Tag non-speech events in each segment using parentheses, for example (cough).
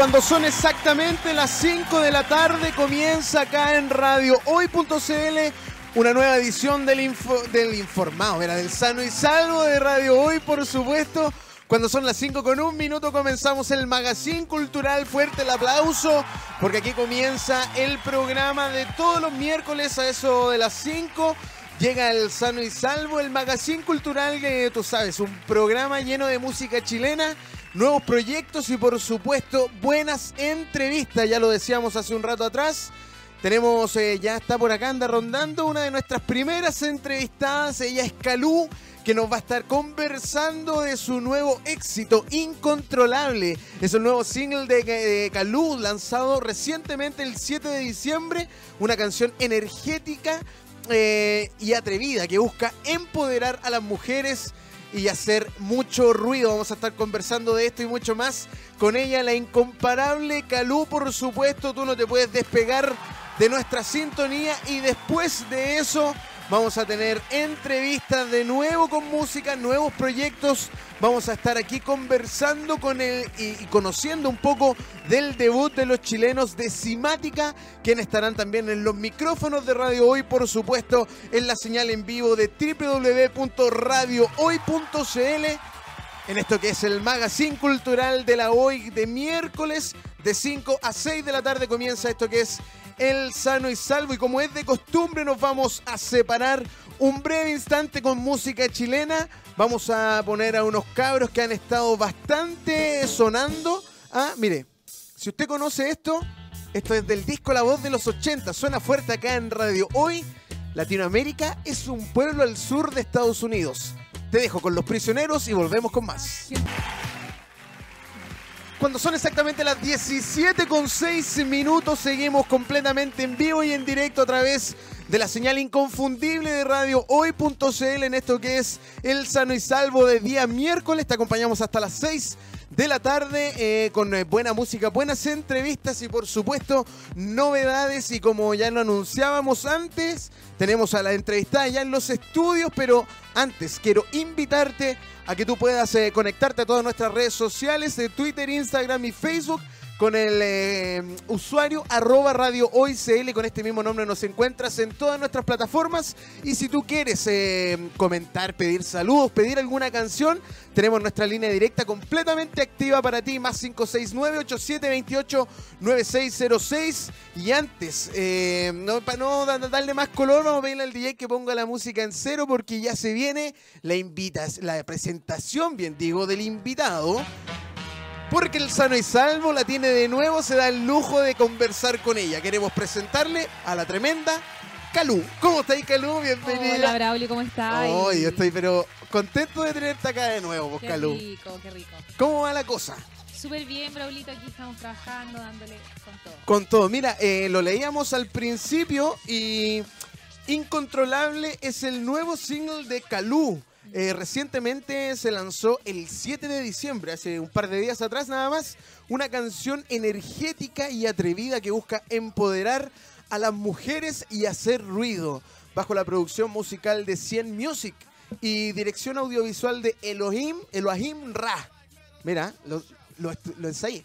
cuando son exactamente las 5 de la tarde, comienza acá en Radio Hoy.cl una nueva edición del, del informado, era del sano y salvo de Radio Hoy, por supuesto. Cuando son las 5 con un minuto comenzamos el magazine cultural. Fuerte el aplauso, porque aquí comienza el programa de todos los miércoles a eso de las 5. Llega el sano y salvo, el magazine cultural que tú sabes, un programa lleno de música chilena nuevos proyectos y por supuesto buenas entrevistas. Ya lo decíamos hace un rato atrás. Tenemos, eh, ya está por acá, anda rondando una de nuestras primeras entrevistadas. Ella es Calú, que nos va a estar conversando de su nuevo éxito, Incontrolable. Es un nuevo single de, Calú, lanzado recientemente el 7 de diciembre. Una canción energética eh, y atrevida que busca empoderar a las mujeres y hacer mucho ruido. Vamos a estar conversando de esto y mucho más con ella, la incomparable Calú, por supuesto. Tú no te puedes despegar de nuestra sintonía y después de eso Vamos a tener entrevistas de nuevo con música, nuevos proyectos. Vamos a estar aquí conversando con él y, conociendo un poco del debut de los chilenos de Simática, quienes estarán también en los micrófonos de Radio Hoy, por supuesto, en la señal en vivo de www.radiohoy.cl en esto que es el magazine cultural de la hoy de miércoles de 5 a 6 de la tarde comienza esto que es el sano y salvo. Y como es de costumbre, nos vamos a separar un breve instante con música chilena. Vamos a poner a unos cabros que han estado bastante sonando. Ah, mire, si usted conoce esto, esto es del disco La Voz de los 80. Suena fuerte acá en Radio Hoy. Latinoamérica es un pueblo al sur de Estados Unidos. Te dejo con los prisioneros y volvemos con más cuando son exactamente las 17 con 6 minutos, seguimos completamente en vivo y en directo a través de la señal inconfundible de radio hoy.cl en esto que es el sano y salvo de día miércoles. Te acompañamos hasta las 6 de la tarde eh, con eh, buena música, buenas entrevistas y por supuesto novedades. Y como ya lo anunciábamos antes, tenemos a la entrevistada ya en los estudios, pero antes quiero invitarte a que tú puedas eh, conectarte a todas nuestras redes sociales de Twitter, Instagram y Facebook con el eh, usuario arroba radio. Con este mismo nombre nos encuentras en todas nuestras plataformas. Y si tú quieres eh, comentar, pedir saludos, pedir alguna canción, tenemos nuestra línea directa completamente activa para ti, más 569-8728-9606. Y antes, eh, para no darle más color, vamos a pedirle al DJ que ponga la música en cero porque ya se viene la, invitas, la presentación, bien digo, del invitado porque el sano y salvo la tiene de nuevo, se da el lujo de conversar con ella. Queremos presentarle a la tremenda Calú. ¿Cómo estáis, Calú? Bienvenida. Hola, Brauli, ¿cómo estás? Hoy estoy pero contento de tenerte acá de nuevo, pues, qué Calú. Qué rico, qué rico. ¿Cómo va la cosa? Súper bien, Braulito, aquí estamos trabajando, dándole con todo. Con todo. Mira, eh, lo leíamos al principio y Incontrolable es el nuevo single de Calú. Eh, recientemente se lanzó el 7 de diciembre, hace un par de días atrás nada más, una canción energética y atrevida que busca empoderar a las mujeres y hacer ruido, bajo la producción musical de 100 Music y dirección audiovisual de Elohim, Elohim Ra. Mira, lo, lo, lo ensayé.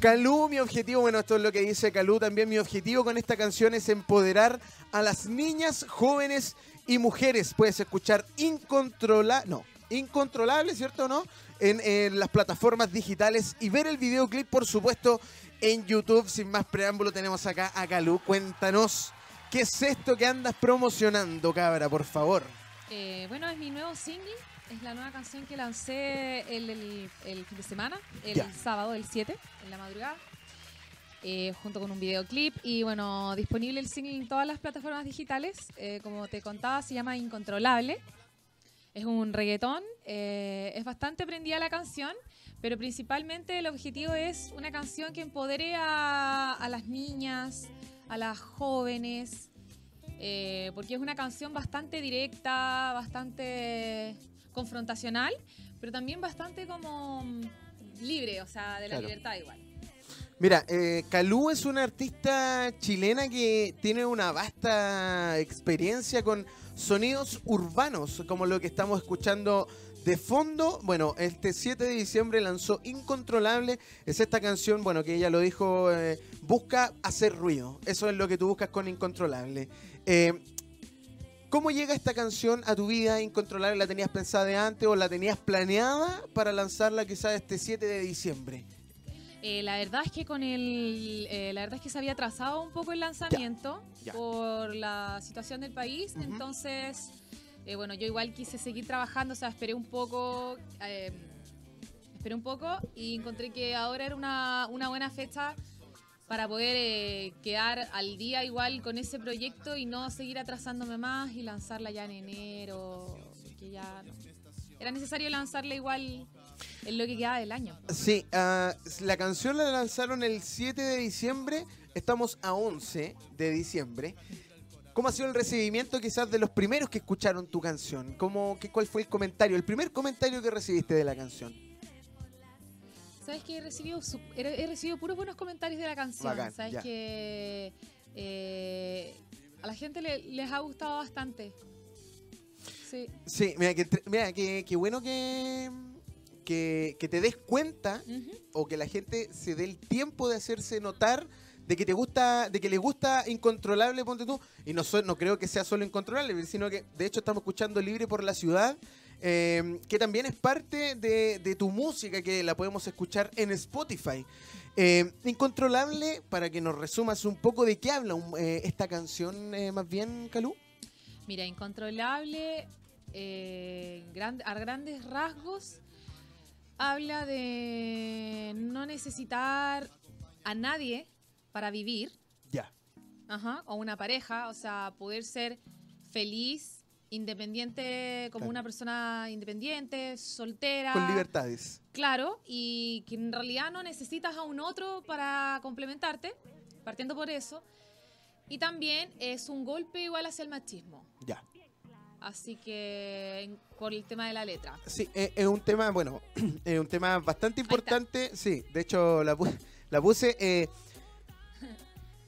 Calú, mi objetivo, bueno, esto es lo que dice Calú también, mi objetivo con esta canción es empoderar a las niñas, jóvenes y mujeres. Puedes escuchar incontrolable, no, incontrolable, ¿cierto o no? En, las plataformas digitales y ver el videoclip, por supuesto, en YouTube. Sin más preámbulo, tenemos acá a Calú. Cuéntanos, ¿qué es esto que andas promocionando, cabra, por favor? Eh, bueno, es mi nuevo single. Es la nueva canción que lancé el, fin de semana, el sábado, el 7, en la madrugada. Eh, junto con un videoclip y bueno, disponible el single en todas las plataformas digitales. Eh, como te contaba, se llama Incontrolable. Es un reggaetón, eh, es bastante prendida la canción, pero principalmente el objetivo es una canción que empodere a, a las niñas, a las jóvenes, porque es una canción bastante directa, bastante confrontacional, pero también bastante como mm, libre, o sea, de la libertad igual. Mira, eh, Calú es una artista chilena que tiene una vasta experiencia con sonidos urbanos, como lo que estamos escuchando De fondo, bueno, este 7 de diciembre lanzó Incontrolable. Es esta canción, bueno, que ella lo dijo, eh, busca hacer ruido. Eso es lo que tú buscas con Incontrolable. Eh, ¿Cómo llega esta canción a tu vida incontrolable? ¿La tenías pensada de antes o la tenías planeada para lanzarla quizás este 7 de diciembre? Eh, la verdad es que con el, eh, la verdad es que se había atrasado un poco el lanzamiento ya. por la situación del país, entonces, eh, bueno, yo igual quise seguir trabajando, o sea, esperé un poco, eh, esperé un poco y encontré que ahora era una, una buena fecha para poder eh, quedar al día igual con ese proyecto y no seguir atrasándome más y lanzarla ya en enero, que ya no. Era necesario lanzarla igual en lo que quedaba del año. Sí, ah, la canción la lanzaron el 7 de diciembre, estamos a 11 de diciembre. ¿Cómo ha sido el recibimiento quizás de los primeros que escucharon tu canción? ¿Cómo, qué, ¿Cuál fue el comentario, el primer comentario que recibiste de la canción? ¿Sabes que he recibido, he, recibido puros buenos comentarios de la canción? Bacán, ¿Sabes ya. que eh, a la gente le- les ha gustado bastante? Sí. Sí, mira, que, mira, que, que bueno que, que, que te des cuenta o que la gente se dé el tiempo de hacerse notar de que te gusta, de que le gusta incontrolable, ponte tú, y no, so- no creo que sea solo incontrolable, sino que de hecho estamos escuchando Libre por la Ciudad, eh, que también es parte de, de tu música, que la podemos escuchar en Spotify. Eh, incontrolable, para que nos resumas un poco de qué habla un- eh, esta canción, eh, más bien, Calú. Mira, Incontrolable, eh, gran- a grandes rasgos, habla de no necesitar a nadie para vivir, Ya. Ajá, o una pareja, o sea, poder ser feliz, independiente, como Claro. una persona independiente, soltera. Con libertades. Claro, y que en realidad no necesitas a un otro para complementarte, partiendo por eso. Y también es un golpe igual hacia el machismo. Ya. Así que por el tema de la letra. Sí, eh, es un tema, bueno, (clears throat) es un tema bastante importante. Sí, de hecho la, la puse. eh,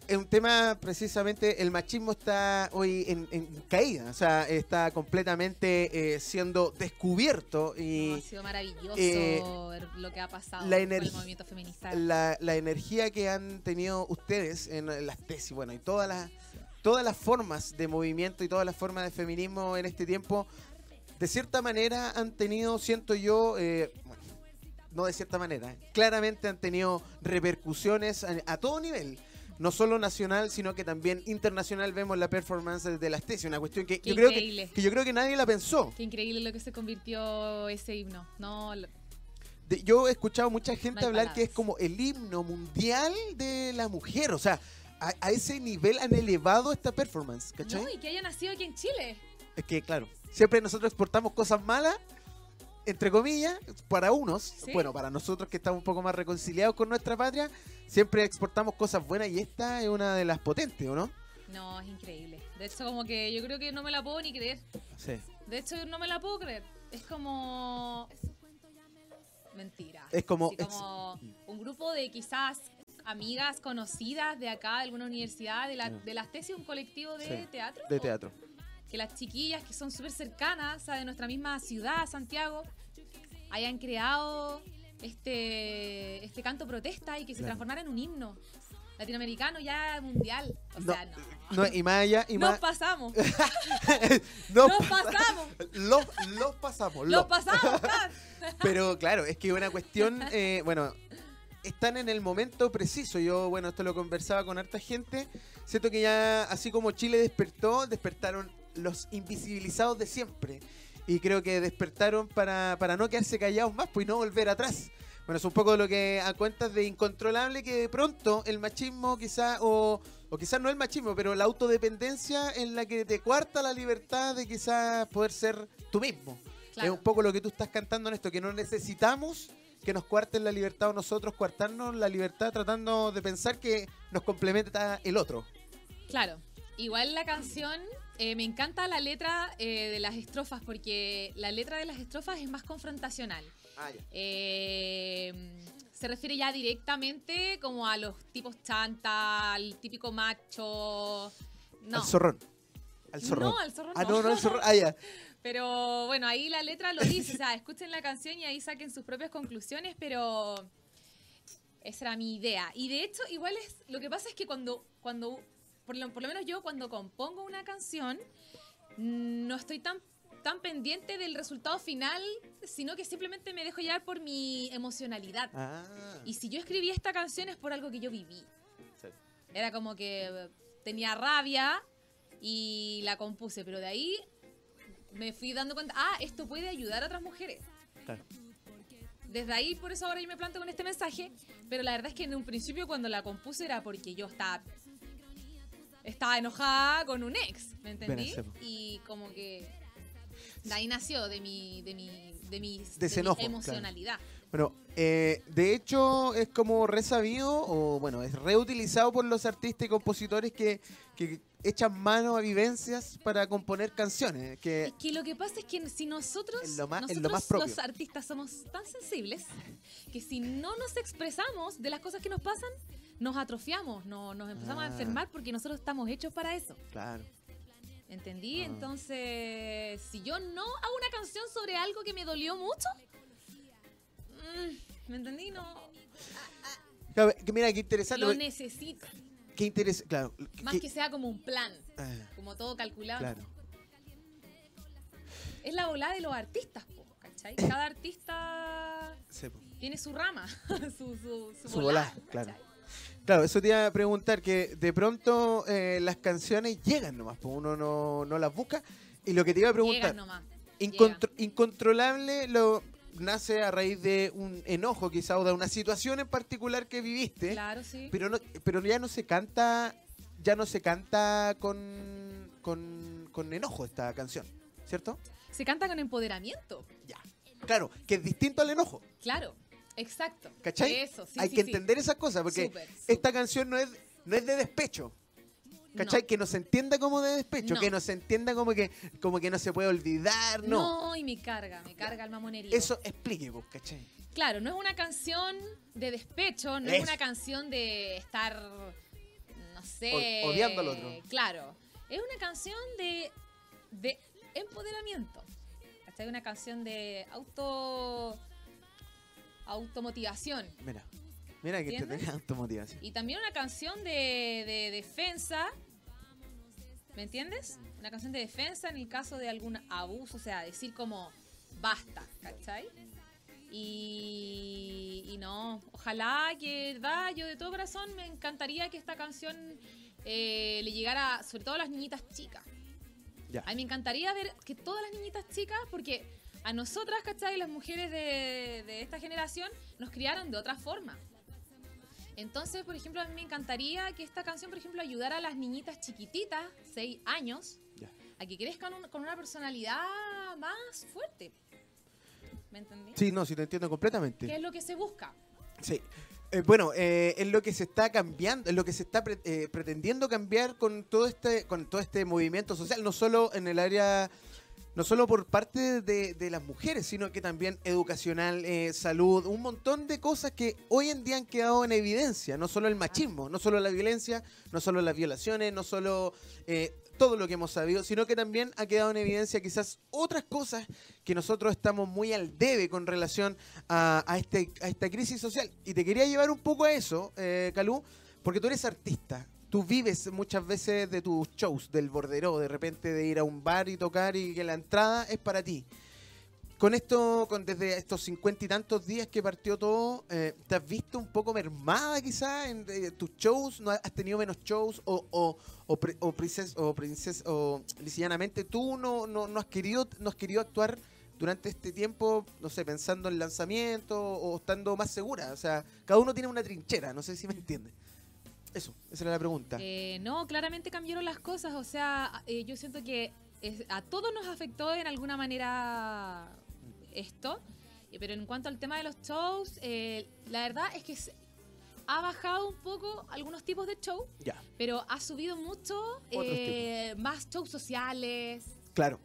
es un tema precisamente, el machismo está hoy en, en caída, o sea, está completamente eh, siendo descubierto No, y ha sido maravilloso eh, lo que ha pasado la con el movimiento feminista. la, la energía que han tenido ustedes en las tesis, bueno, y todas las, todas las formas de movimiento y todas las formas de feminismo en este tiempo, de cierta manera han tenido, siento yo, eh, bueno, no de cierta manera, claramente han tenido repercusiones a, a todo nivel. No solo nacional, sino que también internacional vemos la performance de las tesis, una cuestión que Qué yo creo que, que yo creo que nadie la pensó. Qué increíble lo que se convirtió ese himno. No, lo- De- yo he escuchado mucha gente No hablar que es como el himno mundial de la mujer. O sea, a, a ese nivel han elevado esta performance, ¿cachai? no, y que haya nacido aquí en Chile. Es que, claro, siempre nosotros exportamos cosas malas, entre comillas, para unos. Sí. Bueno, para nosotros que estamos un poco más reconciliados con nuestra patria, siempre exportamos cosas buenas y esta es una de las potentes, ¿o no? No, es increíble. De hecho, como que yo creo que no me la puedo ni creer. Sí. De hecho, no me la puedo creer. Es como... Mentira. Es como- Así como un grupo de quizás amigas conocidas de acá, de alguna universidad, de, la, Sí. de las tesis, un colectivo de Sí, teatro. De teatro. que las chiquillas que son súper cercanas, o sea, de nuestra misma ciudad, Santiago, hayan creado este, este canto protesta y que se Claro. transformara en un himno latinoamericano ya mundial. O No, sea, no. No, y más allá, y Nos más. pasamos. no, (laughs) Nos pasamos. los, los pasamos. Los los pasamos. (laughs) Pero claro, es que una cuestión, eh, bueno, están en el momento preciso. Yo, bueno, esto lo conversaba con harta gente. Siento que ya, así como Chile despertó, despertaron los invisibilizados de siempre. Y creo que despertaron para, para no quedarse callados más, pues y no volver atrás. Bueno, es un poco lo que a cuentas de incontrolable que de pronto el machismo quizá, o, o quizás no el machismo, pero la autodependencia en la que te cuarta la libertad de quizás poder ser tú mismo. Claro. Es un poco lo que tú estás cantando en esto, que no necesitamos que nos cuarten la libertad o nosotros cuartarnos la libertad tratando de pensar que nos complementa el otro. Claro. Igual la canción, eh, me encanta la letra eh, de las estrofas, porque la letra de las estrofas es más confrontacional. Eh, se refiere ya directamente como a los tipos chanta, al típico macho. No, Al zorrón. Al zorrón. No, al zorrón Ah, no. no, no, al zorrón. Ah, ya. Pero bueno, ahí la letra lo dice, o sea, (laughs) escuchen la canción y ahí saquen sus propias conclusiones, pero esa era mi idea. Y de hecho, igual es, lo que pasa es que cuando, cuando por lo, por lo menos yo cuando compongo una canción, no estoy tan tan pendiente del resultado final, sino que simplemente me dejo llevar por mi emocionalidad. Ah. Y si yo escribí esta canción es por algo que yo viví. Sí. Era como que tenía rabia y la compuse, pero de ahí me fui dando cuenta, ah, esto puede ayudar a otras mujeres. Claro. Desde ahí, por eso ahora yo me planto con este mensaje, pero la verdad es que en un principio cuando la compuse era porque yo estaba estaba enojada con un ex, ¿me entendí? Y como que de ahí nació de mi de mi de mi, De de mi emocionalidad. Bueno, eh, de hecho es como resabido o bueno, es reutilizado por los artistas y compositores que, que echan mano a vivencias para componer canciones. Que Es que lo que pasa es que si nosotros, lo más- nosotros lo más los artistas somos tan sensibles que si no nos expresamos de las cosas que nos pasan, nos atrofiamos, no, nos empezamos Ah. a enfermar porque nosotros estamos hechos para eso. claro. ¿Entendí? Ah. Entonces, si yo no hago una canción sobre algo que me dolió mucho, mm, ¿me entendí? No, que mira, qué interesante. lo necesito. Qué interesante, claro. Más que- que sea como un plan, ah, como todo calculado. claro. Es la volada de los artistas, po, ¿cachai? Cada (laughs) artista Sí, tiene su rama, (laughs) su, su, su, Su volada, volada, claro. Claro, eso te iba a preguntar, que de pronto eh, las canciones llegan nomás, pues uno no, no las busca. Y lo que te iba a preguntar, Llegan nomás. incontro- incontrolable lo nace a raíz de un enojo quizá o de una situación en particular que viviste, Claro, sí. pero no, pero ya no se canta, ya no se canta con, con, con enojo esta canción, ¿cierto? Se canta con empoderamiento. Ya. Claro, que es distinto al enojo, Claro, exacto. ¿cachai? Eso, sí, Hay sí, que sí. entender esas cosas, porque esta canción no es, no es de despecho. ¿Cachai? No. Que no se entienda como de despecho, No. que no se entienda como que, como que no se puede olvidar, no. No, y me carga, me carga el mamonerío. Eso explique, pues, ¿cachai? Claro, no es una canción de despecho, no Eso. es una canción de estar, no sé... O- odiando al otro. Claro, es una canción de, de empoderamiento. ¿Cachai? Una canción de auto... automotivación. Mira, mira que te tenía (laughs) automotivación. Y también una canción de, de defensa. ¿Me entiendes? Una canción de defensa en el caso de algún abuso, o sea, decir como basta, ¿cachai? Y, y no, ojalá que, verdad, yo de todo corazón me encantaría que esta canción eh, le llegara, sobre todo a las niñitas chicas. Ya. A mí me encantaría ver que todas las niñitas chicas, porque a nosotras, ¿cachai? Las mujeres de, de esta generación nos criaron de otra forma. Entonces, por ejemplo, a mí me encantaría que esta canción, por ejemplo, ayudara a las niñitas chiquititas, 6 años, a que crezcan un- con una personalidad más fuerte. ¿Me entendí? Sí, no, sí te entiendo completamente. ¿Qué es lo que se busca? Sí. Eh, bueno, eh, es lo que se está cambiando, es lo que se está pre- eh, pretendiendo cambiar con todo este, con todo este movimiento social, no solo en el área, no solo por parte de, las mujeres, sino que también educacional, eh, salud, un montón de cosas que hoy en día han quedado en evidencia, no solo el machismo, no solo la violencia, no solo las violaciones, no solo eh, todo lo que hemos sabido, sino que también ha quedado en evidencia quizás otras cosas que nosotros estamos muy al debe con relación a, este, esta crisis social. Y te quería llevar un poco a eso, eh, Calú, porque tú eres artista. Tú vives muchas veces de tus shows, del bordero, de repente de ir a un bar y tocar y que la entrada es para ti. Con esto, con desde estos cincuenta y tantos días que partió todo, eh, ¿te has visto un poco mermada quizás en eh, tus shows? ¿No has tenido menos shows? ¿O, o, o, o princesa, o, lisillanamente tú no, no, no has querido, no has querido actuar durante este tiempo, no sé, pensando en lanzamiento o estando más segura? O sea, cada uno tiene una trinchera, no sé si me entiendes. Eso, esa era la pregunta. Eh, no, claramente cambiaron las cosas. O sea, eh, yo siento que es- a todos nos afectó en alguna manera esto. Eh, Pero en cuanto al tema de los shows, eh, la verdad es que se- ha bajado un poco algunos tipos de show, ya, pero ha subido mucho más shows sociales, claro.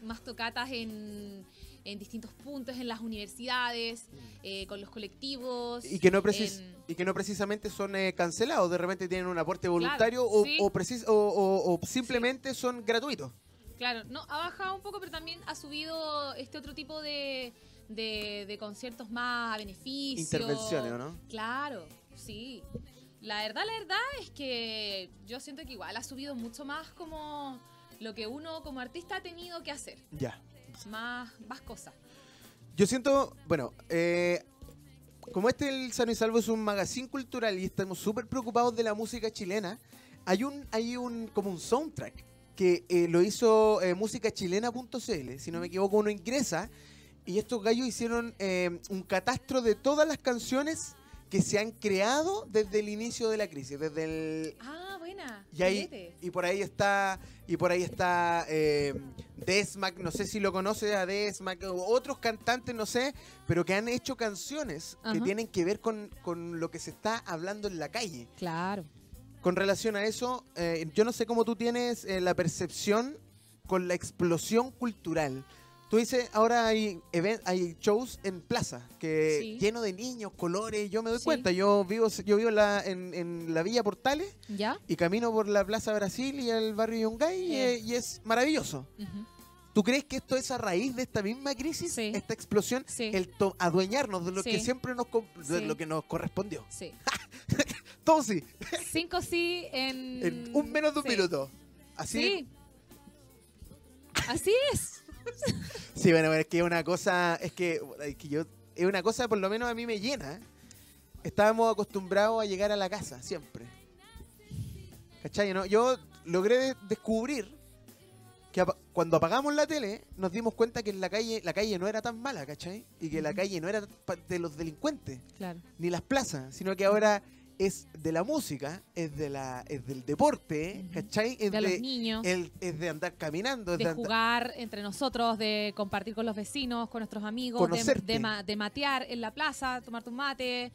¿Me ent- más tocatas en, en distintos puntos, en las universidades, eh, con los colectivos. Y que no, precis- en- y que no precisamente son eh, cancelados, de repente tienen un aporte voluntario o, sí. o, precis- o- simplemente son gratuitos. Claro, no, ha bajado un poco, pero también ha subido este otro tipo de, de, de conciertos más a beneficio. Intervenciones, ¿o no? Claro, sí. La verdad, la verdad es que yo siento que igual ha subido mucho más como lo que uno como artista ha tenido que hacer. Ya. Más, más cosas. Yo siento, bueno, eh, como este el Sano y Salvo es un magazine cultural y estamos súper preocupados de la música chilena, hay un, hay un como un soundtrack que eh, lo hizo eh, musicachilena.cl, si no me equivoco, uno ingresa y estos gallos hicieron eh, un catastro de todas las canciones que se han creado desde el inicio de la crisis, desde el Ah, buena. y, ahí, y por ahí está, y por ahí está eh, Desmac, no sé si lo conoces a Desmac, otros cantantes, no sé, pero que han hecho canciones que tienen que ver con, con lo que se está hablando en la calle. Claro. Con relación a eso, eh, yo no sé cómo tú tienes eh, la percepción con la explosión cultural. Tú dices, ahora hay, hay shows en plaza, que Sí. lleno de niños, colores, yo me doy Sí. cuenta, yo vivo, yo vivo en la, en, en la Villa Portales ¿Ya? y camino por la Plaza Brasil y el barrio Yungay y, y es maravilloso. Ujú. ¿Tú crees que esto es a raíz de esta misma crisis, esta explosión, el to- adueñarnos de lo que siempre nos de lo que nos correspondió? Sí. (laughs) Todo sí, Cinco sí en... en un menos de un minuto. Así. Sí. Así es. Sí, bueno, es que es una cosa, es que, es que yo, es una cosa por lo menos a mí me llena. Estábamos acostumbrados a llegar a la casa, siempre. ¿Cachai? ¿no? Yo logré de- descubrir que cuando apagamos la tele nos dimos cuenta que en la calle, la calle no era tan mala, ¿cachai? Y que la calle no era de los delincuentes, Claro. ni las plazas, sino que ahora es de la música, es de la, es del deporte. ¿cachai? Es De los de, niños. el- es de andar caminando, es de, de andar- jugar entre nosotros, de compartir con los vecinos, con nuestros amigos, de, de, ma- de matear en la plaza, tomarte un mate,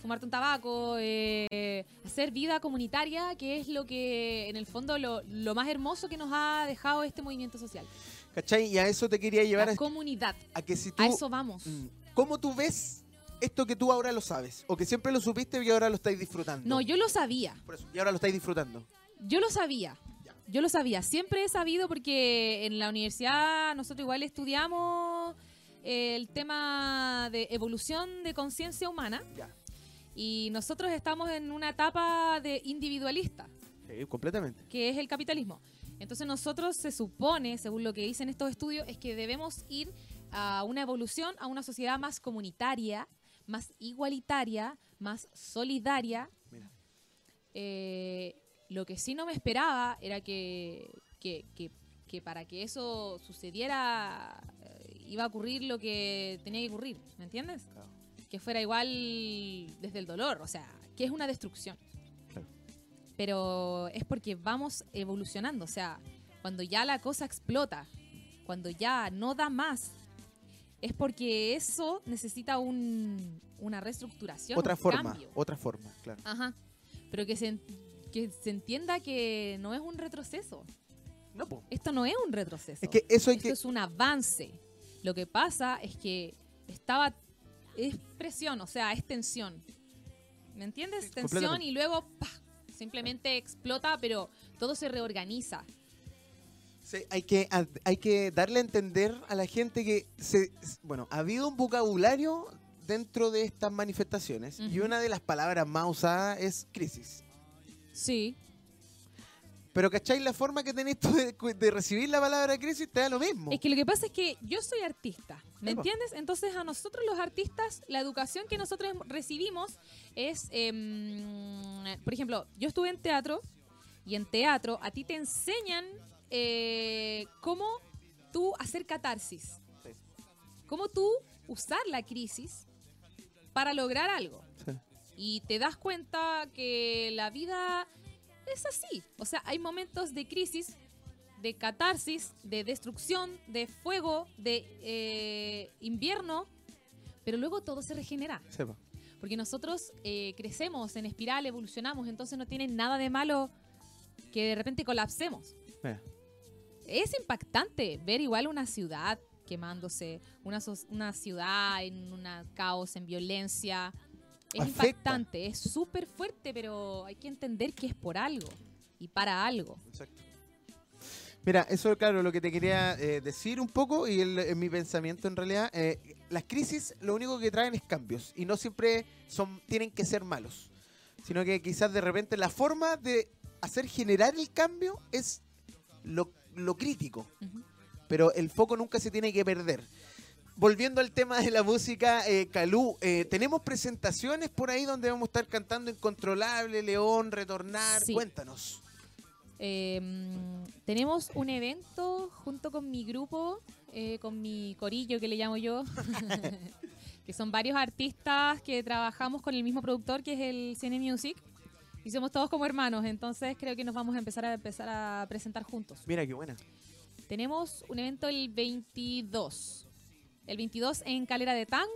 fumarte un tabaco, eh, hacer vida comunitaria, que es lo que, en el fondo, lo, lo más hermoso que nos ha dejado este movimiento social. ¿cachai? Y a eso te quería llevar La a, comunidad. a que si tú... A eso vamos. Mm. ¿Cómo tú ves esto que tú ahora lo sabes? O que siempre lo supiste y ahora lo estáis disfrutando. No, yo lo sabía. Por eso, y ahora lo estáis disfrutando. Yo lo sabía. Ya. Yo lo sabía. Siempre he sabido porque en la universidad nosotros igual estudiamos eh, el tema de evolución de conciencia humana Ya. y nosotros estamos en una etapa de individualista, Sí, completamente. que es el capitalismo. Entonces nosotros se supone, según lo que dicen estos estudios, es que debemos ir a una evolución, a una sociedad más comunitaria, más igualitaria, más solidaria, Mira. eh, lo que sí no me esperaba era que, que, que- que para que eso sucediera eh, iba a ocurrir lo que tenía que ocurrir, ¿me entiendes? Claro. Que fuera igual desde el dolor, o sea, que es una destrucción. Claro. Pero es porque vamos evolucionando, o sea, cuando ya la cosa explota, cuando ya no da más, es porque eso necesita un- una reestructuración, Otra un forma, cambio. otra forma, claro. Ajá. Pero que se, que se entienda que no es un retroceso. No, po. Esto no es un retroceso. Es que eso hay Esto que... es un avance. Lo que pasa es que estaba. Es presión, o sea, es tensión. ¿Me entiendes? Tensión y luego ¡pah! simplemente explota, pero todo se reorganiza. Sí, hay que hay que darle a entender a la gente que se bueno ha habido un vocabulario dentro de estas manifestaciones y una de las palabras más usadas es crisis Sí. pero ¿cacháis la forma que tenés tú de, de recibir la palabra crisis? te da lo mismo Es que lo que pasa es que yo soy artista, ¿me Sí, entiendes? Entonces a nosotros los artistas, la educación que nosotros recibimos es, em, por ejemplo, yo estuve en teatro y en teatro a ti te enseñan eh, cómo tú hacer catarsis, Sí. cómo tú usar la crisis para lograr algo. Sí. Y te das cuenta que la vida es así. O sea, hay momentos de crisis, de catarsis, de destrucción, de fuego, de eh, invierno, pero luego todo se regenera. Porque nosotros eh, crecemos en espiral, evolucionamos, entonces no tiene nada de malo que de repente colapsemos. Es impactante ver igual una ciudad quemándose, una, una ciudad en un caos, en violencia. Es Afecta. impactante, es súper fuerte, pero hay que entender que es por algo y para algo. Exacto. Mira, eso claro, lo que te quería eh, decir un poco y el, en mi pensamiento en realidad, eh, las crisis lo único que traen es cambios y no siempre son tienen que ser malos, sino que quizás de repente la forma de hacer generar el cambio es lo, lo crítico, pero el foco nunca se tiene que perder. Volviendo al tema de la música, eh, Calú, eh, tenemos presentaciones por ahí donde vamos a estar cantando Incontrolable, León, Retornar. Sí. Cuéntanos. Eh, tenemos un evento junto con mi grupo, eh, con mi corillo que le llamo yo, (laughs) que son varios artistas que trabajamos con el mismo productor que es el Cine Music y somos todos como hermanos, entonces creo que nos vamos a empezar a empezar a presentar juntos. Mira qué buena. Tenemos un evento el 22, el 22 en Calera de Tango,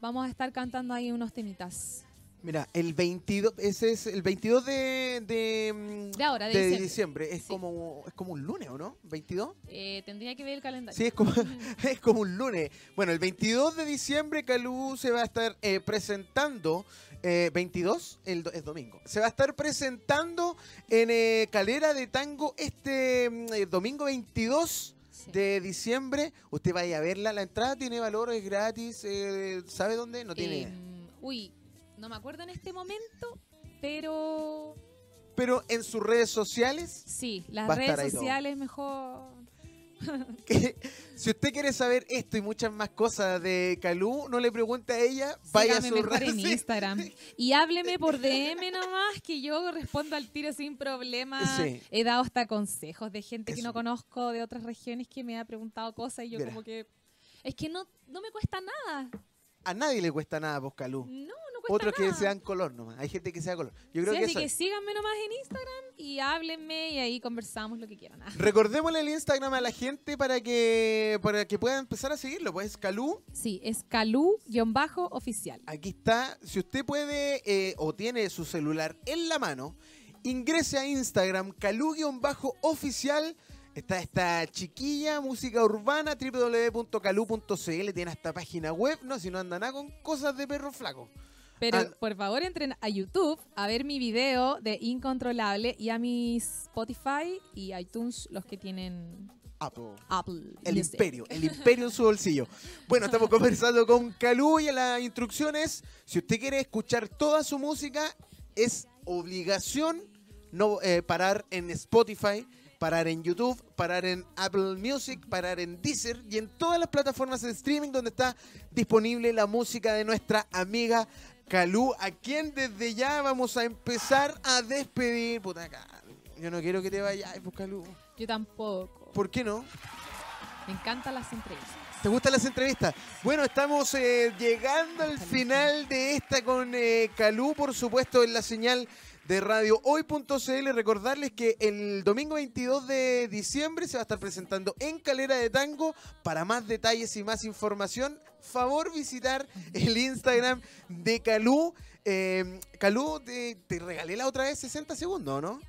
vamos a estar cantando ahí unos temitas. Mira, el 22, ese es el 22 de, de, mm, De ahora, de de diciembre. diciembre. Es, Sí. como, es como un lunes, ¿o no? ¿22? Eh, tendría que ver el calendario. Sí, es como, (laughs) (laughs) es como un lunes. Bueno, el 22 de diciembre Calú se va a estar eh, presentando, eh, 22, el, do- es domingo, se va a estar presentando en eh, Calera de Tango este mm, eh, domingo 22 Sí. de diciembre. Usted vaya a verla, la entrada tiene valor, es gratis, eh, ¿sabe dónde? No tiene... Uy, no me acuerdo en este momento, pero Pero en sus redes sociales sí, las redes todo. sociales mejor. (laughs) que si usted quiere saber esto y muchas más cosas de Calú, no le pregunte a ella, vaya a su red. en. (laughs) Instagram. Y hábleme por DM nomás, que yo respondo al tiro sin problema. Sí. He dado hasta consejos de gente que no conozco de otras regiones que me ha preguntado cosas y yo como que... Es que no, no me cuesta nada. A nadie le cuesta nada, pues Calú. No cuesta Otros que sean color nomás. Hay gente que sea color. Yo creo Sí, que así eso que es. síganme nomás en Instagram y háblenme y ahí conversamos lo que quieran. Ah. Recordémosle el Instagram a la gente para que para que pueda empezar a seguirlo. Pues Calú, Sí, es Calú-oficial. aquí está. Si usted puede eh, o tiene su celular en la mano, ingrese a Instagram, Calú-oficial. Está esta chiquilla, música urbana, www.calu.cl. Tiene hasta página web, no, si no anda nada con cosas de perro flaco. Pero Ah. por favor entren a YouTube a ver mi video de Incontrolable y a mi Spotify y iTunes, los que tienen Apple. Apple. El Music. imperio, el (laughs) imperio en su bolsillo. Bueno, estamos conversando con Calú y las instrucciones, si usted quiere escuchar toda su música, es obligación no eh, parar en Spotify, parar en YouTube, parar en Apple Music, parar en Deezer y en todas las plataformas de streaming donde está disponible la música de nuestra amiga Calú, a quien desde ya vamos a empezar a despedir. Puta, yo no quiero que te vayas, pues Calú. Yo tampoco. ¿Por qué no? Me encantan las entrevistas. ¿Te gustan las entrevistas? Bueno, estamos eh, llegando al final de esta con eh, Calú, por supuesto, en la señal de radio hoy.cl. Recordarles que el domingo 22 de diciembre se va a estar presentando en Calera de Tango. Para más detalles y más información, favor visitar el Instagram de Calú. Eh, Calú, te, te regalé la otra vez 60 segundos, ¿no?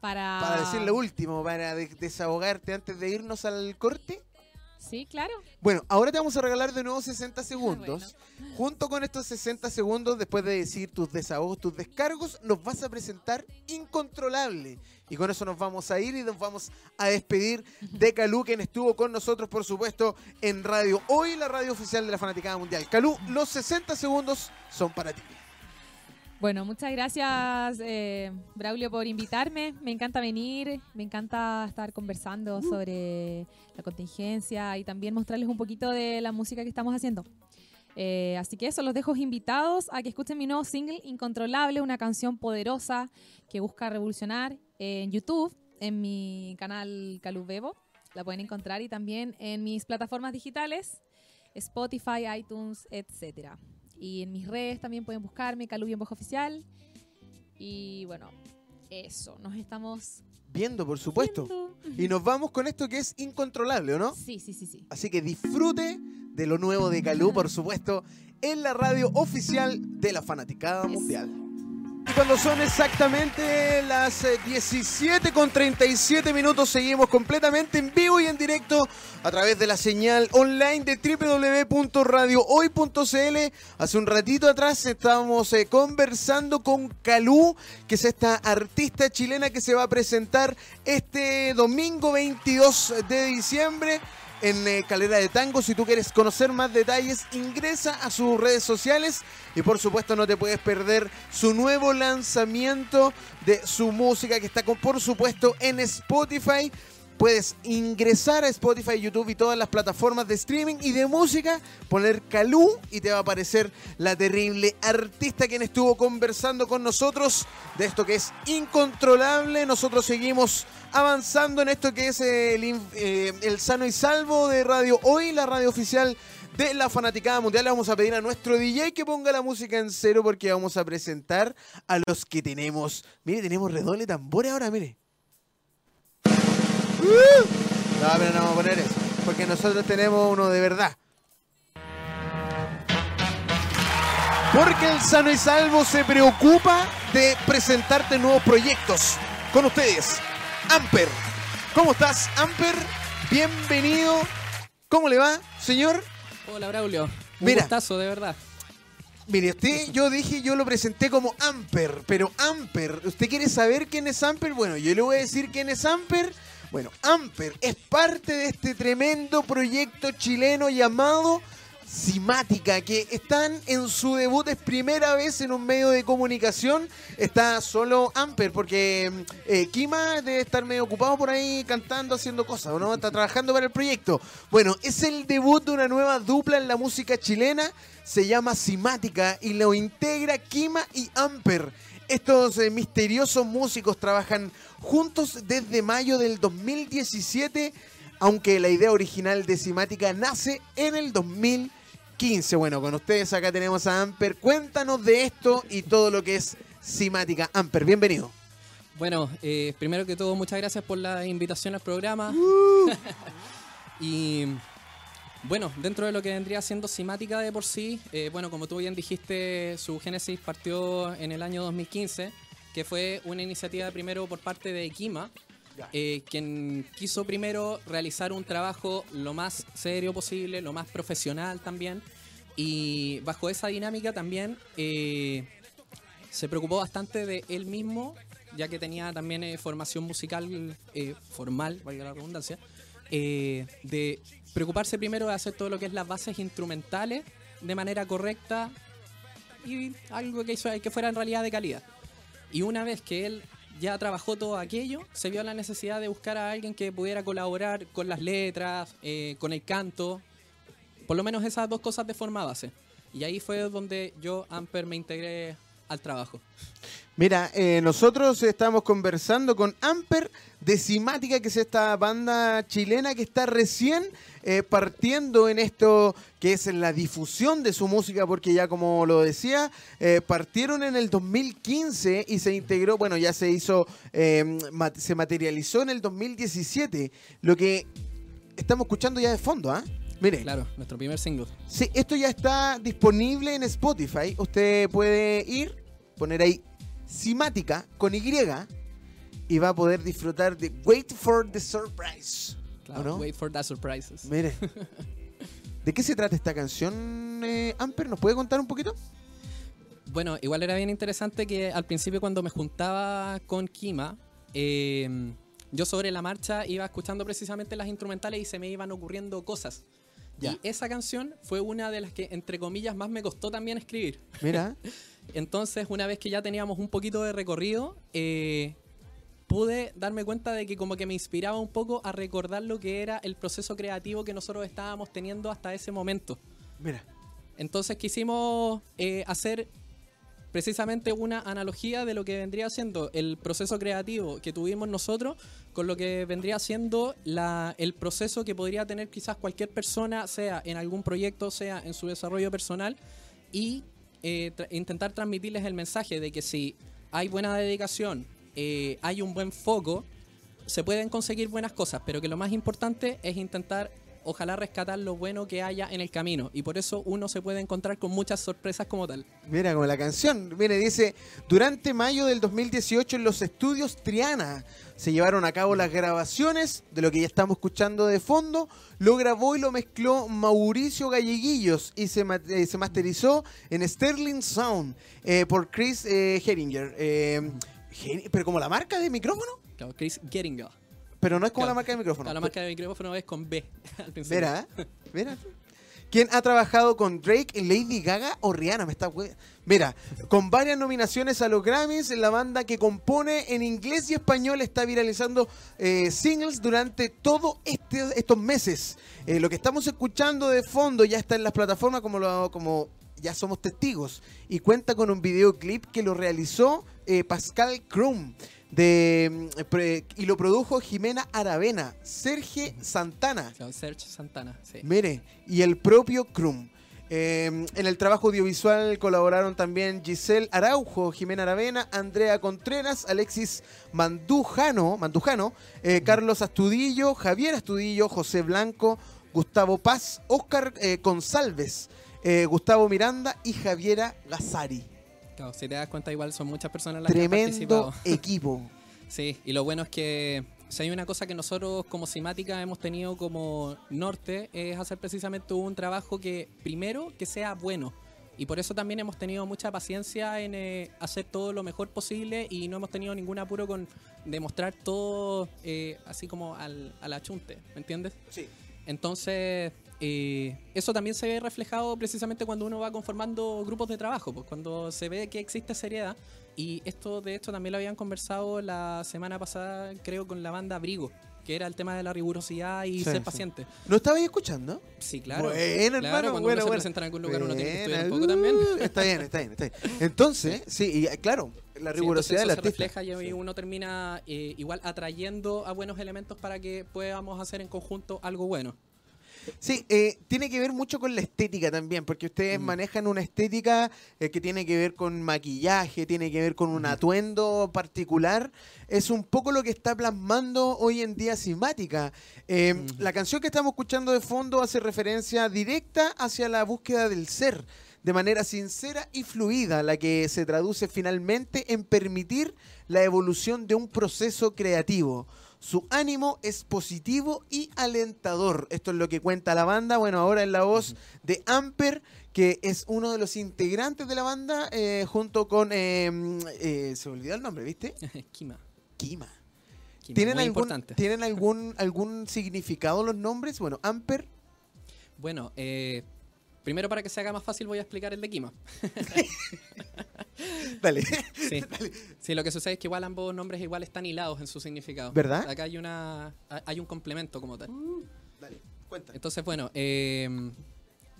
Para, Para decir lo último, para de- desahogarte antes de irnos al corte. Sí, claro. Bueno, ahora te vamos a regalar de nuevo 60 (laughs) segundos. Junto con estos 60 segundos, después de decir tus desahogos, tus descargos, nos vas a presentar Incontrolable. Y con eso nos vamos a ir y nos vamos a despedir de Calú, quien estuvo con nosotros, por supuesto, en Radio Hoy, la radio oficial de la Fanaticada Mundial. Calú, los 60 segundos son para ti. Bueno, muchas gracias, eh, Braulio, por invitarme. Me encanta venir, me encanta estar conversando sobre la contingencia y también mostrarles un poquito de la música que estamos haciendo. Eh, así que eso, los dejo invitados a que escuchen mi nuevo single, Incontrolable, una canción poderosa que busca revolucionar en YouTube, en mi canal Calubebo. La pueden encontrar y también en mis plataformas digitales, Spotify, iTunes, etcétera. Y en mis redes también pueden buscarme, Calubi en Voz Oficial. Y bueno, eso, nos estamos Viendo, por supuesto. viendo. Y nos vamos con esto que es incontrolable, ¿o no? Sí, sí, sí, sí. Así que disfrute de lo nuevo de Calú, por supuesto, en la radio oficial de la Fanaticada. Mundial. Cuando son exactamente las 17 eh, con 37 minutos, seguimos completamente en vivo y en directo a través de la señal online de www.radiohoy.cl. Hace un ratito atrás estábamos eh, conversando con Calú, que es esta artista chilena que se va a presentar este domingo 22 de diciembre en eh, Calera de Tango. Si tú quieres conocer más detalles, ingresa a sus redes sociales y por supuesto no te puedes perder su nuevo lanzamiento de su música que está con, por supuesto en Spotify. Puedes ingresar a Spotify, YouTube y todas las plataformas de streaming y de música, poner Calú y te va a aparecer la terrible artista quien estuvo conversando con nosotros de esto que es incontrolable. Nosotros seguimos avanzando en esto que es el, eh, sano y salvo de Radio Hoy, la radio oficial de la Fanaticada Mundial. Le vamos a pedir a nuestro DJ que ponga la música en cero porque vamos a presentar a los que tenemos. Mire, tenemos redoble tambores ahora, mire. No, pero no vamos a poner eso. Porque nosotros tenemos uno de verdad. Porque el sano y salvo se preocupa de presentarte nuevos proyectos. Con ustedes, Amper. ¿Cómo estás, Amper? Bienvenido. ¿Cómo le va, señor? Hola, Braulio. Un Mira, gustazo, de verdad. Mire, usted, yo dije, yo lo presenté como Amper, pero Amper, ¿usted quiere saber quién es Amper? Bueno, yo le voy a decir quién es Amper bueno, Amper es parte de este tremendo proyecto chileno llamado Simática, que están en su debut, es primera vez en un medio de comunicación. Está solo Amper, porque eh, Kima debe estar medio ocupado por ahí cantando, haciendo cosas, ¿no? Está trabajando para el proyecto. Bueno, es el debut de una nueva dupla en la música chilena, se llama Simática y lo integra Kima y Amper. Estos eh, misteriosos músicos trabajan juntos desde mayo del 2017, aunque la idea original de Simática nace en el 2015. Bueno, con ustedes acá tenemos a Amper. Cuéntanos de esto y todo lo que es Simática. Amper, bienvenido. Bueno, eh, primero que todo, muchas gracias por la invitación al programa. Uh. (laughs) y bueno, dentro de lo que vendría siendo Simática de por sí, eh, bueno, como tú bien dijiste, su génesis partió en el año 2015, que fue una iniciativa primero por parte de Kima, eh, quien quiso primero realizar un trabajo lo más serio posible, lo más profesional también, y bajo esa dinámica también eh, se preocupó bastante de él mismo, ya que tenía también formación musical formal, valga la redundancia, de preocuparse primero de hacer todo lo que es las bases instrumentales de manera correcta y algo que, hizo, que fuera en realidad de calidad. Y una vez que él ya trabajó todo aquello, se vio la necesidad de buscar a alguien que pudiera colaborar con las letras, eh, con el canto, por lo menos esas dos cosas de forma base. Y ahí fue donde yo, Amper, me integré al trabajo. Mira, eh, nosotros estamos conversando con Amper de Cimática, que es esta banda chilena que está recién eh, partiendo en esto que es la difusión de su música, porque ya como lo decía, eh, partieron en el 2015 y se integró, bueno, ya se hizo, se materializó en el 2017, lo que estamos escuchando ya de fondo, ¿ah? Mire. Claro, nuestro primer single. Sí, esto ya está disponible en Spotify. Usted puede ir, poner ahí Simática con Y y va a poder disfrutar de Wait for the Surprise. Claro, Wait for the Surprises. Mire. (laughs) ¿De qué se trata esta canción, eh, Amper? ¿Nos puede contar un poquito? Bueno, igual era bien interesante que al principio cuando me juntaba con Kima, em, yo sobre la marcha iba escuchando precisamente las instrumentales y se me iban ocurriendo cosas. Y esa canción fue una de las que, entre comillas, más me costó también escribir. Mira. (laughs) Entonces, una vez que ya teníamos un poquito de recorrido, eh, pude darme cuenta de que como que me inspiraba un poco a recordar lo que era el proceso creativo que nosotros estábamos teniendo hasta ese momento. Mira. Entonces quisimos eh, hacer precisamente una analogía de lo que vendría siendo el proceso creativo que tuvimos nosotros con lo que vendría siendo el proceso que podría tener quizás cualquier persona, sea en algún proyecto, sea en su desarrollo personal, y eh, intentar transmitirles el mensaje de que si hay buena dedicación, eh, hay un buen foco, se pueden conseguir buenas cosas, pero que lo más importante es intentar ojalá rescatar lo bueno que haya en el camino. Y por eso uno se puede encontrar con muchas sorpresas como tal. Mira, como la canción. Mire, dice, durante mayo del 2018 en los estudios Triana se llevaron a cabo las grabaciones de lo que ya estamos escuchando de fondo. Lo grabó y lo mezcló Mauricio Galleguillos y se, eh, se masterizó en Sterling Sound eh, por Chris eh, Heringer. pero como la marca de micrófono. Chris Geringer. Pero no es como la marca de micrófono. la marca de micrófono es con B. (laughs) Mira, mira. ¿Quién ha trabajado con Drake, Lady Gaga o Rihanna? Me está Mira, con varias nominaciones a los Grammys, la banda que compone en inglés y español está viralizando eh, singles durante todos este, estos meses. Eh, lo que estamos escuchando de fondo ya está en las plataformas como, lo, como ya somos testigos y cuenta con un videoclip que lo realizó eh, Pascal Krum de, mm, y lo produjo Jimena Aravena, Sergio Santana. Sergio Santana, sí. Mire, y el propio Krum. Em, en el trabajo audiovisual colaboraron también Giselle Araujo, Jimena Aravena, Andrea Contreras, Alexis Mandujano, Mandujano eh, Carlos Astudillo, Javier Astudillo, José Blanco, Gustavo Paz, Oscar eh, González, eh, Gustavo Miranda y Javiera Gazari si te das cuenta, igual son muchas personas las que han participado. (laughs) equipo. sí, y lo bueno es que si hay una cosa que nosotros como Simática hemos tenido como norte es hacer precisamente un trabajo que primero que sea bueno. Y por eso también hemos tenido mucha paciencia en eh, hacer todo lo mejor posible y no hemos tenido ningún apuro con demostrar todo eh, así como al, al achunte, ¿me entiendes? Sí. Entonces, eh, eso también se ve reflejado precisamente cuando uno va conformando grupos de trabajo, pues cuando se ve que existe seriedad. Y esto, de hecho, también lo habían conversado la semana pasada, creo, con la banda Brigo, que era el tema de la rigurosidad y ser paciente. ¿Lo estabais escuchando? Sí, claro. Bueno, hermano, cuando bueno, uno se presenta en algún lugar uno tiene que estudiar un poco también. (laughs) Está bien, está bien, está bien. Entonces, sí, y, claro, la rigurosidad sí, de la refleja y uno termina eh, igual atrayendo a buenos elementos para que podamos hacer en conjunto algo bueno. Sí, eh, tiene que ver mucho con la estética también, porque ustedes mm. manejan una estética eh, que tiene que ver con maquillaje, tiene que ver con un atuendo particular. Es un poco lo que está plasmando hoy en día Simática. Eh, la canción que estamos escuchando de fondo hace referencia directa hacia la búsqueda del ser de manera sincera y fluida, la que se traduce finalmente en permitir la evolución de un proceso creativo. Su ánimo es positivo y alentador. Esto es lo que cuenta la banda. Bueno, ahora en la voz de Amper, que es uno de los integrantes de la banda, eh, junto con... Em, eh, se me olvidó el nombre, ¿viste? (laughs) Kima. Kima. ¿Tienen, algún, ¿Tienen algún, algún significado los nombres? Bueno, Amper. Bueno, eh, Primero, para que se haga más fácil, voy a explicar el de Kima. (laughs) (laughs) Dale. Sí. lo que sucede es que igual ambos nombres igual están hilados en su significado. ¿Verdad? Acá hay una hay un complemento como tal. Uh, dale, cuenta. Entonces, bueno, eh,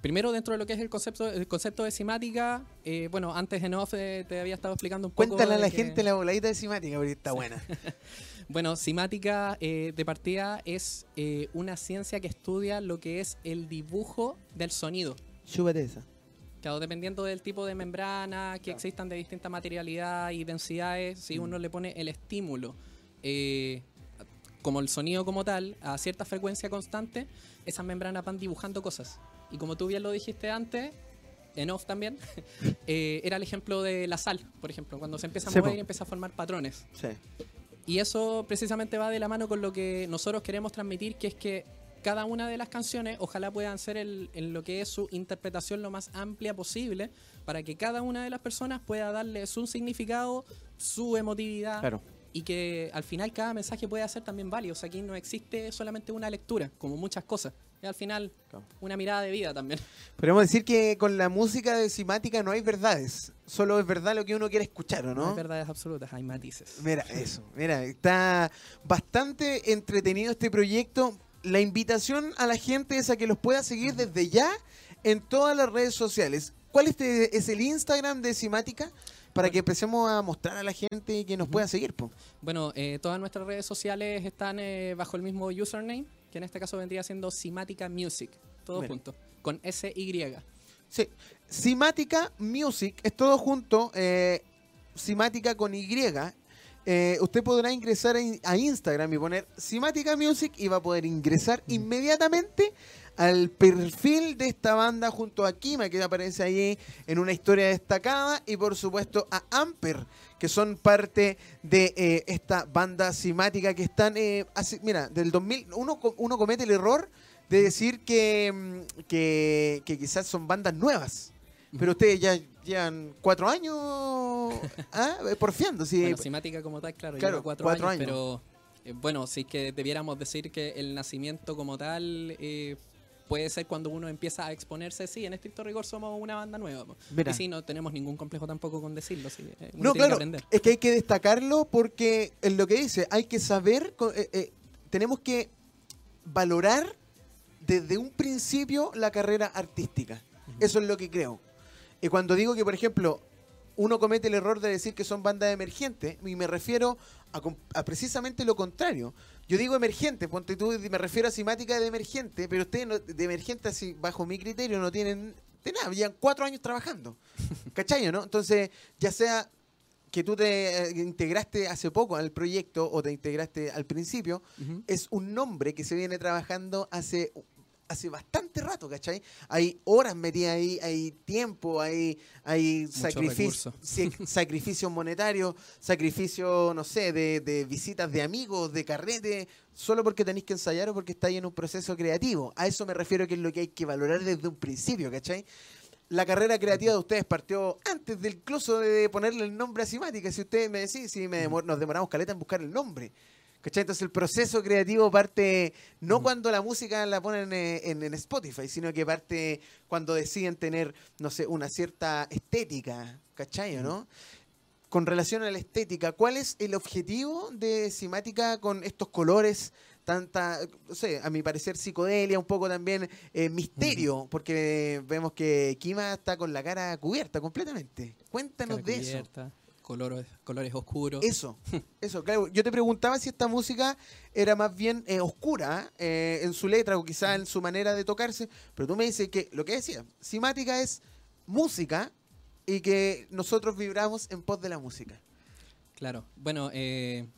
primero dentro de lo que es el concepto, el concepto de simática, eh, bueno, antes en off eh, te había estado explicando un poco. Cuéntale a la gente la voladita de simática, porque está buena. (laughs) bueno, simática de partida es una ciencia que estudia lo que es el dibujo del sonido. Súbete esa. Claro, dependiendo del tipo de membrana que existan de distinta materialidad y densidades, si mm. uno le pone el estímulo, eh, como el sonido como tal, a cierta frecuencia constante, esas membranas van dibujando cosas. Y como tú bien lo dijiste antes, en off también, (laughs) eh, era el ejemplo de la sal, por ejemplo, cuando se empieza a mover y empieza a formar patrones. Sí. Y eso precisamente va de la mano con lo que nosotros queremos transmitir, que es que cada una de las canciones ojalá puedan ser en lo que es su interpretación lo más amplia posible para que cada una de las personas pueda darle su significado, su emotividad. Y que al final cada mensaje pueda ser también válido. O sea, aquí no existe solamente una lectura, como muchas cosas. Y al final, una mirada de vida también. Podemos decir que con la música de Simática no hay verdades. Solo es verdad lo que uno quiere escuchar, ¿o no? No hay verdades absolutas, hay matices. Mira, eso. Mira, está bastante entretenido este proyecto la invitación a la gente es a que los pueda seguir desde ya en todas las redes sociales. ¿Cuál es el Instagram de Simática? Para que empecemos a mostrar a la gente que nos pueda seguir. Bueno, eh, todas nuestras redes sociales están eh, bajo el mismo username, que en este caso vendría siendo Simática Music, todo junto, con S-Y. Sí, Simática Music es todo junto, eh, Simática con Y, eh, usted podrá ingresar a, a Instagram y poner Simática Music y va a poder ingresar inmediatamente al perfil de esta banda junto a Kima, que aparece ahí en una historia destacada, y por supuesto a Amper, que son parte de eh, esta banda simática que están, eh, mira, del 2000, uno, uno comete el error de decir que, mm, que, que quizás son bandas nuevas, pero ustedes ya llevan cuatro años ¿ah? porfiando, sí. Bueno, como tal, claro, Claro, lleva cuatro, cuatro años, años. pero eh, bueno, si es que debiéramos decir que el nacimiento como tal eh, puede ser cuando uno empieza a exponerse, sí, en estricto rigor somos una banda nueva. Y sí, no tenemos ningún complejo tampoco con decirlo, sí, eh, No, que claro, es que hay que destacarlo porque en lo que dice, hay que saber, eh, eh, tenemos que valorar desde un principio la carrera artística. Eso es lo que creo. Y cuando digo que, por ejemplo, uno comete el error de decir que son bandas emergentes, y me refiero a, precisamente lo contrario. Yo digo emergente, ponte tú, me refiero a simática de emergente, pero ustedes no- de emergente, así, bajo mi criterio, no tienen de nada, llevan cuatro años trabajando. (laughs) ¿Cachai, no? Entonces, ya sea que tú te eh, integraste hace poco al proyecto o te integraste al principio, es un nombre que se viene trabajando hace, hace bastante rato, ¿cachai? Hay horas metidas ahí, hay tiempo, hay, hay sacrificio, (laughs) sacrificios monetarios, sacrificio, no sé, de, de visitas de amigos, de carrete, solo porque tenéis que ensayar o porque estáis en un proceso creativo. A eso me refiero que es lo que hay que valorar desde un principio, ¿cachai? La carrera creativa de ustedes partió antes del incluso de ponerle el nombre a Simática. Si ustedes me decís, si me demor- nos demoramos caleta en buscar el nombre. ¿Cachai? Entonces el proceso creativo parte no cuando la música la ponen eh, en, en Spotify, sino que parte cuando deciden tener, no sé, una cierta estética, ¿cachai no? Con relación a la estética, ¿cuál es el objetivo de Simática con estos colores? Tanta, no sé, a mi parecer psicodelia, un poco también eh, misterio, porque vemos que Kima está con la cara cubierta completamente. Cuéntanos Cara de eso. Colores, colores oscuros. Eso, eso, claro. Yo te preguntaba si esta música era más bien eh, oscura eh, en su letra o quizá en su manera de tocarse, pero tú me dices que lo que decía, Simática es música y que nosotros vibramos en pos de la música. Claro. Bueno, eh,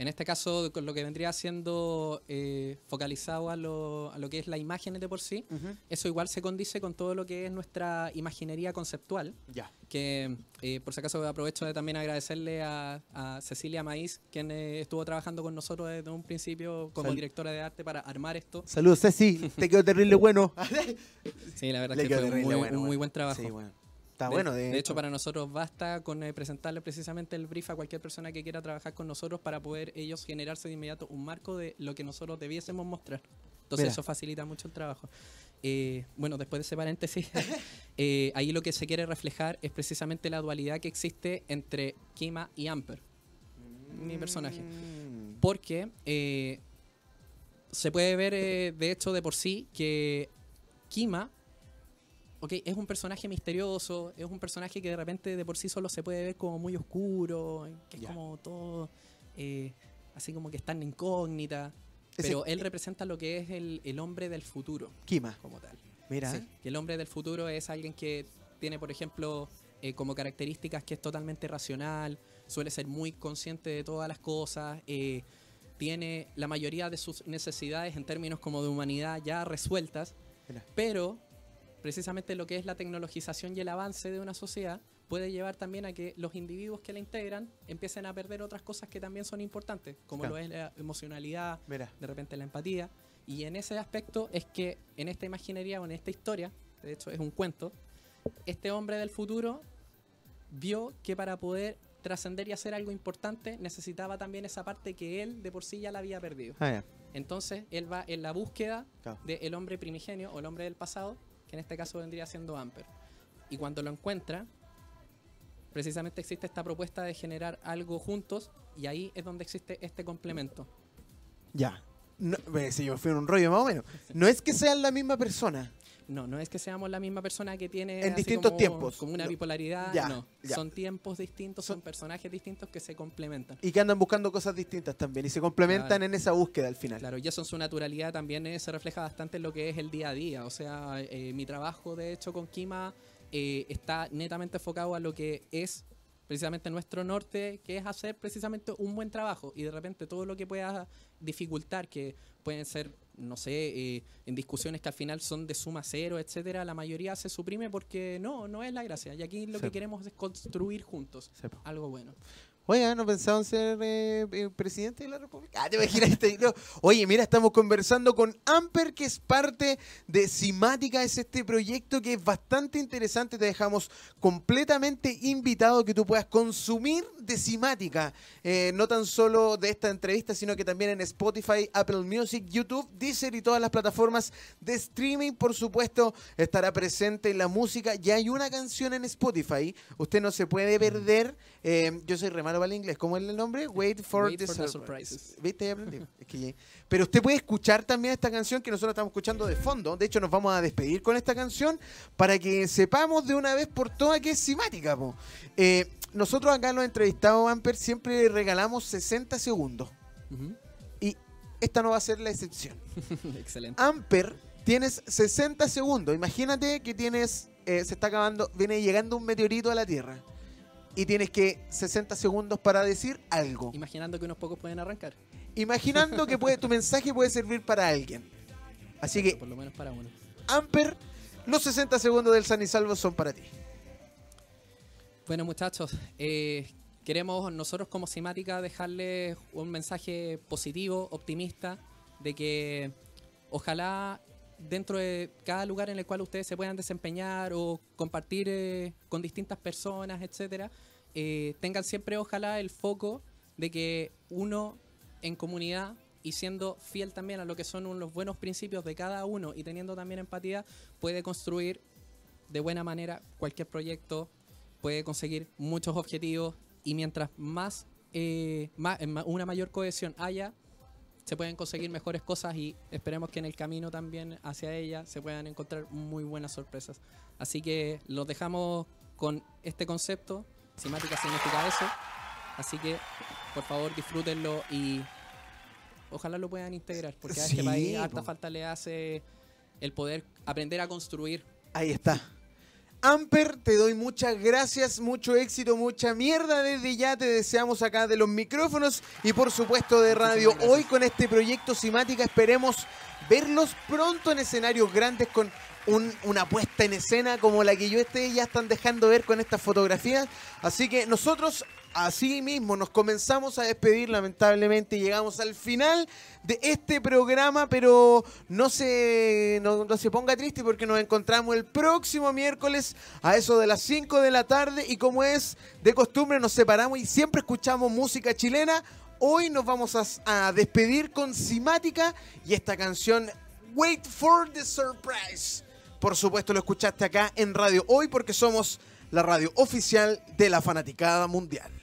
en este caso, con lo que vendría siendo eh, focalizado a lo, a lo que es la imagen de por sí, eso igual se condice con todo lo que es nuestra imaginería conceptual. Ya. Que eh, por si acaso aprovecho de también agradecerle a, a Cecilia Maíz, quien eh, estuvo trabajando con nosotros desde un principio como Sal- directora de arte para armar esto. Saludos, Ceci, te quedó terrible (laughs) bueno. Sí, la verdad Le que fue un terrible muy, bueno, un muy bueno. buen trabajo. Sí, bueno. Está de, bueno. de hecho, para nosotros basta con eh, presentarle precisamente el brief a cualquier persona que quiera trabajar con nosotros para poder ellos generarse de inmediato un marco de lo que nosotros debiésemos mostrar. Entonces Mira. eso facilita mucho el trabajo. Eh, bueno, después de ese paréntesis, (laughs) eh, ahí lo que se quiere reflejar es precisamente la dualidad que existe entre Kima y Amper, mi personaje. Mm. Porque eh, se puede ver, de hecho, de por sí, que Kima ok, es un personaje misterioso, es un personaje que de repente de por sí solo se puede ver como muy oscuro, que es como todo eh, así como que está en incógnita. Ese- Pero él representa lo que es el, el hombre del futuro, Kima, como tal. mira. Sí, que el hombre del futuro es alguien que tiene, por ejemplo, eh, como características que es totalmente racional, suele ser muy consciente de todas las cosas, eh, tiene la mayoría de sus necesidades en términos como de humanidad ya resueltas, Mira. pero precisamente lo que es la tecnologización y el avance de una sociedad puede llevar también a que los individuos que la integran empiecen a perder otras cosas que también son importantes, como Claro. lo es la emocionalidad, Mira. de repente la empatía. Y en ese aspecto es que en esta imaginería o en esta historia, de hecho es un cuento, este hombre del futuro vio que para poder trascender y hacer algo importante necesitaba también esa parte que él de por sí ya la había perdido. Ah. Entonces él va en la búsqueda Claro. del hombre primigenio o el hombre del pasado, que en este caso vendría siendo Amper. Y cuando lo encuentra, precisamente existe esta propuesta de generar algo juntos y ahí es donde existe este complemento. Ya. No, eh, sí, yo fui en un rollo más o menos. No es que sean la misma persona. No, no es que seamos la misma persona que tiene En distintos como- tiempos. como una No. bipolaridad, Ya, no. ya. Son tiempos distintos, Son- son personajes distintos que se complementan. Y que andan buscando cosas distintas también. Y se complementan Claro. en esa búsqueda al final. Claro, y eso en su naturalidad también eh, se refleja bastante en lo que es el día a día. O sea, eh, mi trabajo, de hecho, con Kima eh, está netamente enfocado a lo que es precisamente nuestro norte, que es hacer precisamente un buen trabajo y de repente todo lo que pueda dificultar, que pueden ser, no sé, eh, en discusiones que al final son de suma cero, etcétera, la mayoría se suprime porque no, no es la gracia. Y aquí lo Sí. que queremos es construir juntos Sí, algo bueno. Oye, ¿no pensaban ser eh, eh, presidente de la República? Ah, te imaginas este- no. Oye, mira, estamos conversando con Amper, que es parte de Simática, es este proyecto que es bastante interesante. Te dejamos completamente invitado que tú puedas consumir de Simática. Eh, no tan solo de esta entrevista, sino que también en Spotify, Apple Music, YouTube, Deezer y todas las plataformas de streaming. Por supuesto, estará presente la música. Ya hay una canción en Spotify. Usted no se puede perder. Yo soy re el inglés. ¿Cómo es el nombre? Wait for, Wait the, for the surprise. surprises. ¿Viste? Ya aprendí. Es que Pero usted puede escuchar también esta canción que nosotros estamos escuchando de fondo. De hecho, nos vamos a despedir con esta canción para que sepamos de una vez por todas que es simática. Eh, nosotros acá en los entrevistados, Amper, siempre regalamos 60 segundos. Ujú. Y esta no va a ser la excepción. (laughs) Excelente. Amper, tienes 60 segundos. Imagínate que tienes, eh, se está acabando, viene llegando un meteorito a la Tierra. Y tienes que 60 segundos para decir algo. Imaginando que unos pocos pueden arrancar. Imaginando que puede, tu (laughs) mensaje puede servir para alguien. Así que, Por lo menos para uno. Amper, los 60 segundos del San y Salvo son para ti. Bueno, muchachos, eh, queremos nosotros como Simática dejarles un mensaje positivo, optimista, de que ojalá dentro de cada lugar en el cual ustedes se puedan desempeñar o compartir eh, con distintas personas, etcétera, eh, tengan siempre ojalá el foco de que uno en comunidad y siendo fiel también a lo que son los buenos principios de cada uno y teniendo también empatía, puede construir de buena manera cualquier proyecto, puede conseguir muchos objetivos y mientras más, eh, una mayor cohesión haya, se pueden conseguir mejores cosas y esperemos que en el camino también hacia ella se puedan encontrar muy buenas sorpresas. Así que los dejamos con este concepto, Simática significa eso, así que por favor disfrútenlo y ojalá lo puedan integrar, porque a Sí, este país harta po. falta le hace el poder aprender a construir Ahí está. Amper, te doy muchas gracias, mucho éxito, mucha mierda desde ya. Te deseamos acá de los micrófonos y por supuesto de radio. Hoy con este proyecto Simática esperemos verlos pronto en escenarios grandes con un- una puesta en escena como la que yo esté ya están dejando ver con estas fotografías. Así que nosotros así mismo nos comenzamos a despedir. Lamentablemente llegamos al final de este programa, pero no se, no, se ponga triste porque nos encontramos el próximo miércoles a eso de las 5 de la tarde y como es de costumbre nos separamos y siempre escuchamos música chilena. Hoy nos vamos a, a despedir con Simática y esta canción Wait for the Surprise. Por supuesto lo escuchaste acá en Radio Hoy porque somos la radio oficial de la fanaticada mundial.